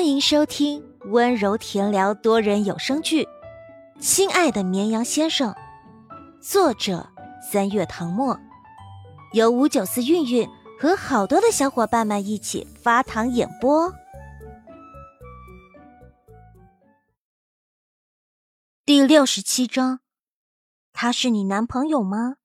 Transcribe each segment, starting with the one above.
欢迎收听温柔甜聊多人有声剧《亲爱的绵羊先生》，作者三月唐末，由五九四韵韵和好多的小伙伴们一起发糖演播。第六十七章，他是你男朋友吗？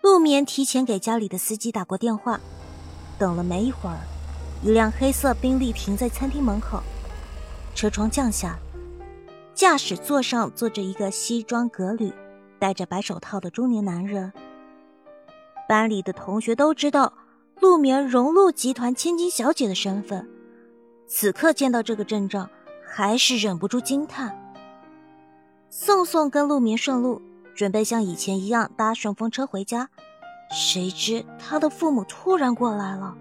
陆眠提前给家里的司机打过电话，等了没一会儿。一辆黑色宾利停在餐厅门口，车窗降下，驾驶座上坐着一个西装革履、戴着白手套的中年男人。班里的同学都知道陆眠荣禄集团千金小姐的身份，此刻见到这个阵仗，还是忍不住惊叹。宋宋跟陆眠顺路，准备像以前一样搭顺风车回家，谁知他的父母突然过来了。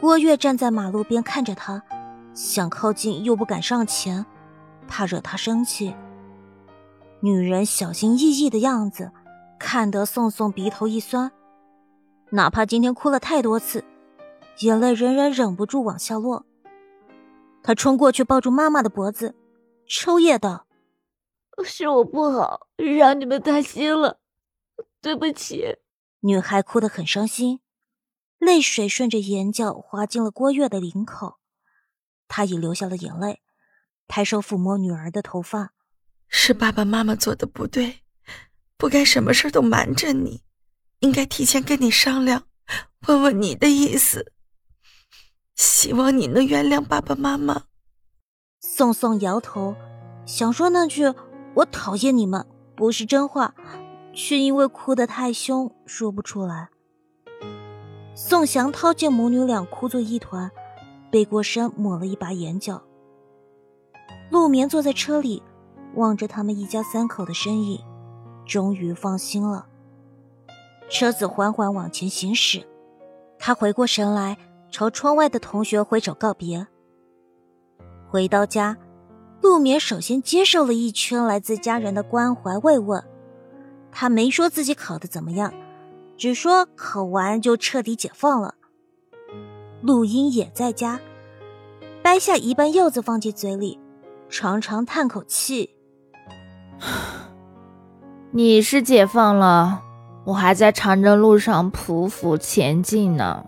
郭月站在马路边看着他，想靠近又不敢上前，怕惹他生气。女人小心翼翼的样子，看得宋宋鼻头一酸。哪怕今天哭了太多次，眼泪仍然忍不住往下落。他冲过去抱住妈妈的脖子，抽噎道：“是我不好，让你们担心了，对不起。”女孩哭得很伤心。泪水顺着眼角滑进了郭月的领口，他已流下了眼泪，抬手抚摸女儿的头发。是爸爸妈妈做的不对，不该什么事都瞒着你，应该提前跟你商量，问问你的意思。希望你能原谅爸爸妈妈。宋宋摇头，想说那句“我讨厌你们”不是真话，却因为哭得太凶，说不出来。宋祥涛见母女俩哭作一团，背过身抹了一把眼角。陆眠坐在车里，望着他们一家三口的身影，终于放心了。车子缓缓往前行驶，他回过神来，朝窗外的同学挥手告别。回到家，陆眠首先接受了一圈来自家人的关怀慰问，他没说自己考得怎么样。只说考完就彻底解放了。陆英也在家，掰下一半柚子放进嘴里，长长叹口气：“你是解放了，我还在长征路上匍匐前进呢，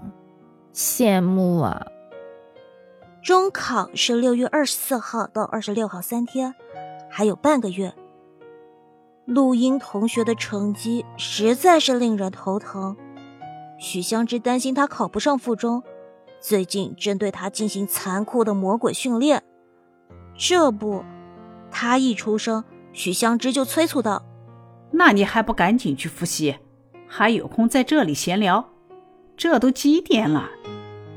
羡慕啊！”中考是六月二十四号到二十六号三天，还有半个月。陆英同学的成绩实在是令人头疼，许香芝担心他考不上附中，最近正对他进行残酷的魔鬼训练。这不，他一出生，许香芝就催促道：“那你还不赶紧去复习，还有空在这里闲聊？这都几点了？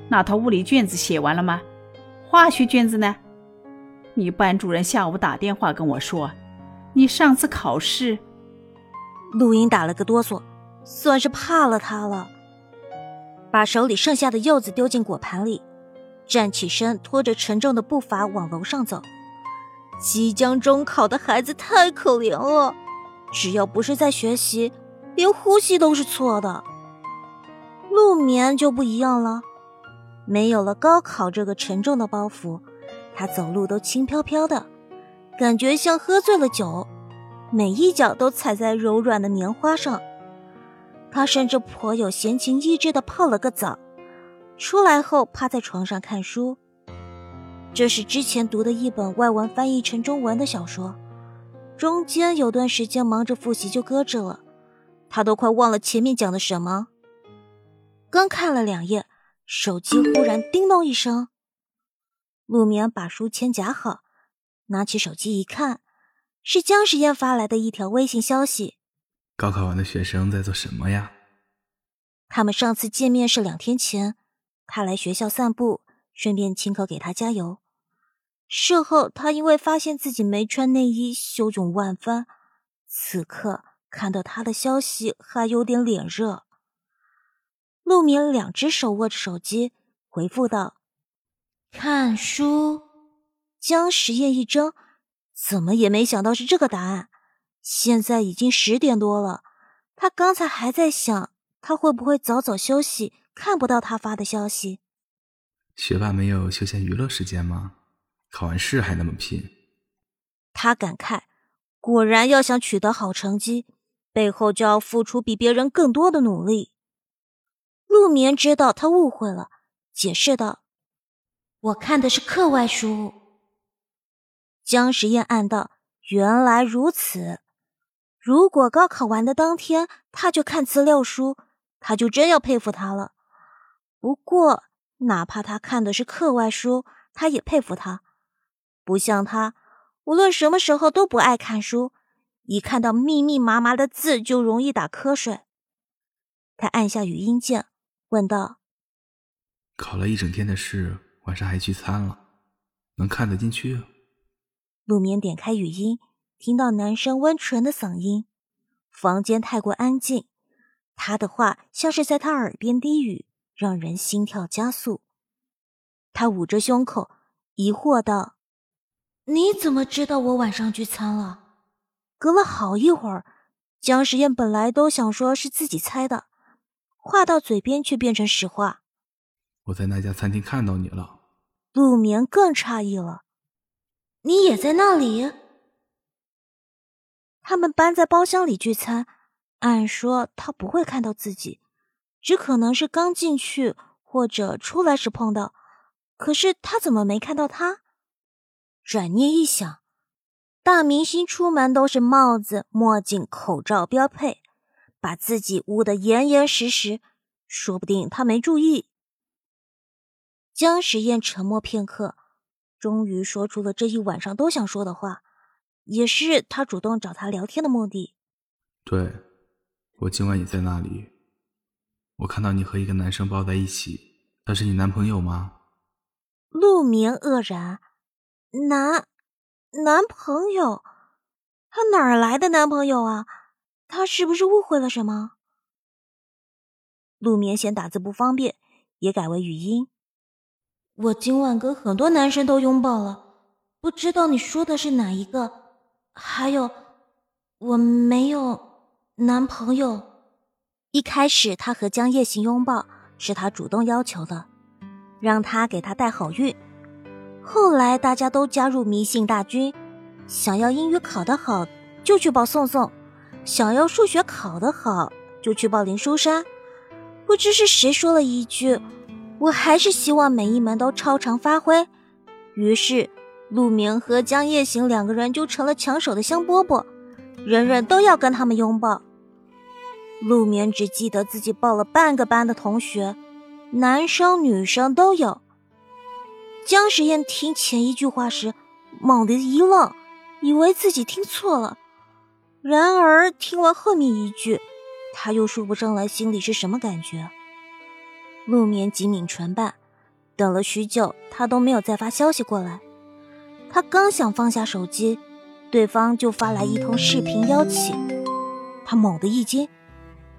那套物理卷子写完了吗？化学卷子呢？你班主任下午打电话跟我说。”你上次考试，陆英打了个哆嗦，算是怕了他了。把手里剩下的柚子丢进果盘里，站起身，拖着沉重的步伐往楼上走。即将中考的孩子太可怜了，只要不是在学习，连呼吸都是错的。陆眠就不一样了，没有了高考这个沉重的包袱，他走路都轻飘飘的。感觉像喝醉了酒，每一脚都踩在柔软的棉花上。他甚至颇有闲情逸致的泡了个澡，出来后趴在床上看书。这是之前读的一本外文翻译成中文的小说，中间有段时间忙着复习就搁置了，他都快忘了前面讲的什么。刚看了两页，手机忽然叮咚一声，陆眠把书签夹好。拿起手机一看，是姜时宴发来的一条微信消息：“高考完的学生在做什么呀？”他们上次见面是两天前，他来学校散步，顺便亲口给他加油。事后，他因为发现自己没穿内衣，羞窘万分。此刻看到他的消息，还有点脸热。陆眠两只手握着手机，回复道：“看书。”江实验一怔，怎么也没想到是这个答案。现在已经十点多了，他刚才还在想，他会不会早早休息，看不到他发的消息。学霸没有休闲娱乐时间吗？考完试还那么拼。他感慨，果然要想取得好成绩，背后就要付出比别人更多的努力。陆眠知道他误会了，解释道：“我看的是课外书。”江时宴暗道：“原来如此。如果高考完的当天他就看资料书，他就真要佩服他了。不过，哪怕他看的是课外书，他也佩服他。不像他，无论什么时候都不爱看书，一看到密密麻麻的字就容易打瞌睡。”他按下语音键。问道：“考了一整天的试，晚上还聚餐了，能看得进去？”陆眠点开语音，听到男生温纯的嗓音。房间太过安静，他的话像是在他耳边低语，让人心跳加速。他捂着胸口，疑惑道：“你怎么知道我晚上聚餐了？”隔了好一会儿，江时宴本来都想说是自己猜的。话到嘴边却变成实话。我在那家餐厅看到你了。陆眠更诧异了。你也在那里？他们搬在包厢里聚餐，按说他不会看到自己，只可能是刚进去或者出来时碰到。可是他怎么没看到他？转念一想，大明星出门都是帽子、墨镜、口罩标配。把自己捂得严严实实，说不定他没注意。江时宴沉默片刻，终于说出了这一晚上都想说的话，也是他主动找他聊天的目的。对，我今晚也在那里。我看到你和一个男生抱在一起，他是你男朋友吗？陆明愕然，男男朋友？他哪儿来的男朋友啊？他是不是误会了什么？陆明嫌打字不方便，也改为语音。我今晚跟很多男生都拥抱了，不知道你说的是哪一个？还有，我没有男朋友。一开始他和江夜行拥抱是他主动要求的，让他给他带好运。后来大家都加入迷信大军，想要英语考得好就去抱宋宋。想要数学考得好，就去报林书山。不知是谁说了一句：“我还是希望每一门都超常发挥。”于是，陆明和江夜行两个人就成了抢手的香饽饽，人人都要跟他们拥抱。陆明只记得自己抱了半个班的同学，男生女生都有。江时宴听前一句话时，猛地一愣，以为自己听错了。然而，听完后面一句，他又说不上来心里是什么感觉。陆眠紧抿唇瓣，等了许久，他都没有再发消息过来。他刚想放下手机，对方就发来一通视频邀请。他猛地一惊，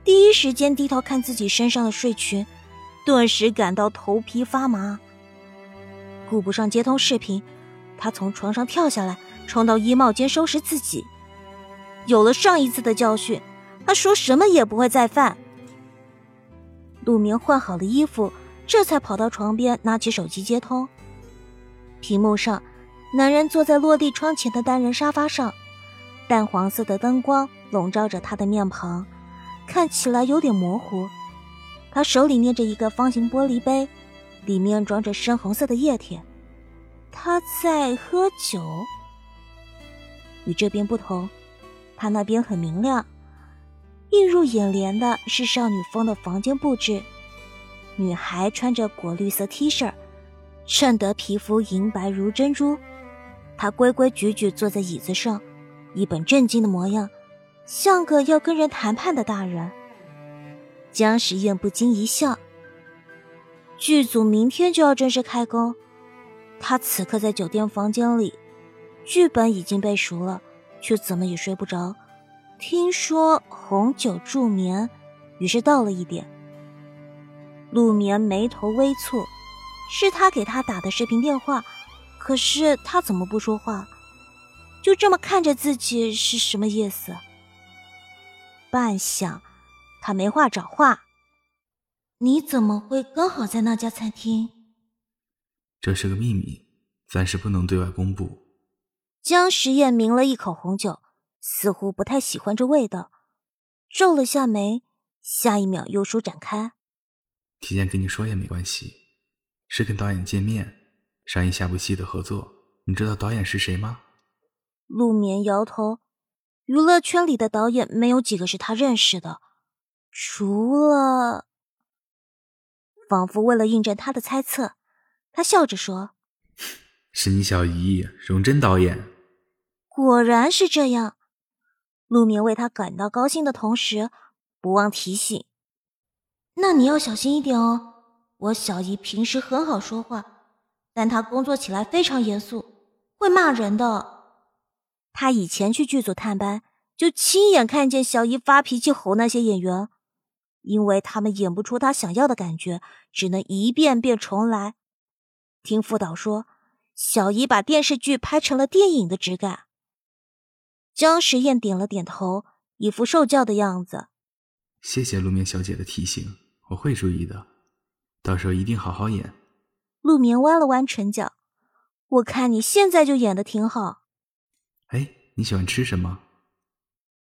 第一时间低头看自己身上的睡裙，顿时感到头皮发麻。顾不上接通视频，他从床上跳下来，冲到衣帽间收拾自己。有了上一次的教训，他说什么也不会再犯。陆明换好了衣服，这才跑到床边，拿起手机接通。屏幕上，男人坐在落地窗前的单人沙发上，淡黄色的灯光笼罩着他的面庞，看起来有点模糊。他手里捏着一个方形玻璃杯，里面装着深红色的液体。他在喝酒。与这边不同。他那边很明亮，映入眼帘的是少女风的房间布置。女孩穿着果绿色 T 恤，衬得皮肤银白如珍珠。她规规矩矩坐在椅子上，一本正经的模样，像个要跟人谈判的大人。江时宴不禁一笑。剧组明天就要正式开工，他此刻在酒店房间里，剧本已经背熟了。却怎么也睡不着，听说红酒助眠，于是倒了一点。陆眠眉头微蹙，是他给他打的视频电话，可是他怎么不说话？就这么看着自己是什么意思？半晌，他没话找话。你怎么会刚好在那家餐厅？这是个秘密，暂时不能对外公布。江时宴抿了一口红酒，似乎不太喜欢这味道，皱了下眉，下一秒又舒展开。提前跟你说也没关系，是跟导演见面，商议下部戏的合作。你知道导演是谁吗？陆眠摇头，娱乐圈里的导演没有几个是他认识的，除了……仿佛为了印证他的猜测，他笑着说：“是你小姨荣臻导演。”果然是这样。陆明为他感到高兴的同时，不忘提醒：“那你要小心一点哦。我小姨平时很好说话，但她工作起来非常严肃。”会骂人的。他以前去剧组探班，就亲眼看见小姨发脾气吼那些演员，因为他们演不出他想要的感觉，只能一遍遍重来。听副导说，小姨把电视剧拍成了电影的质感。江时宴点了点头，一副受教的样子。谢谢陆眠小姐的提醒，我会注意的，到时候一定好好演。陆眠弯了弯唇角。我看你现在就演的挺好。哎，你喜欢吃什么？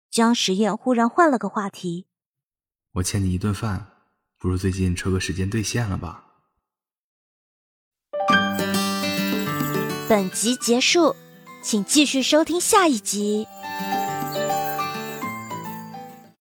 江时宴忽然换了个话题。我欠你一顿饭，不如最近抽个时间兑现了吧。本集结束，请继续收听下一集。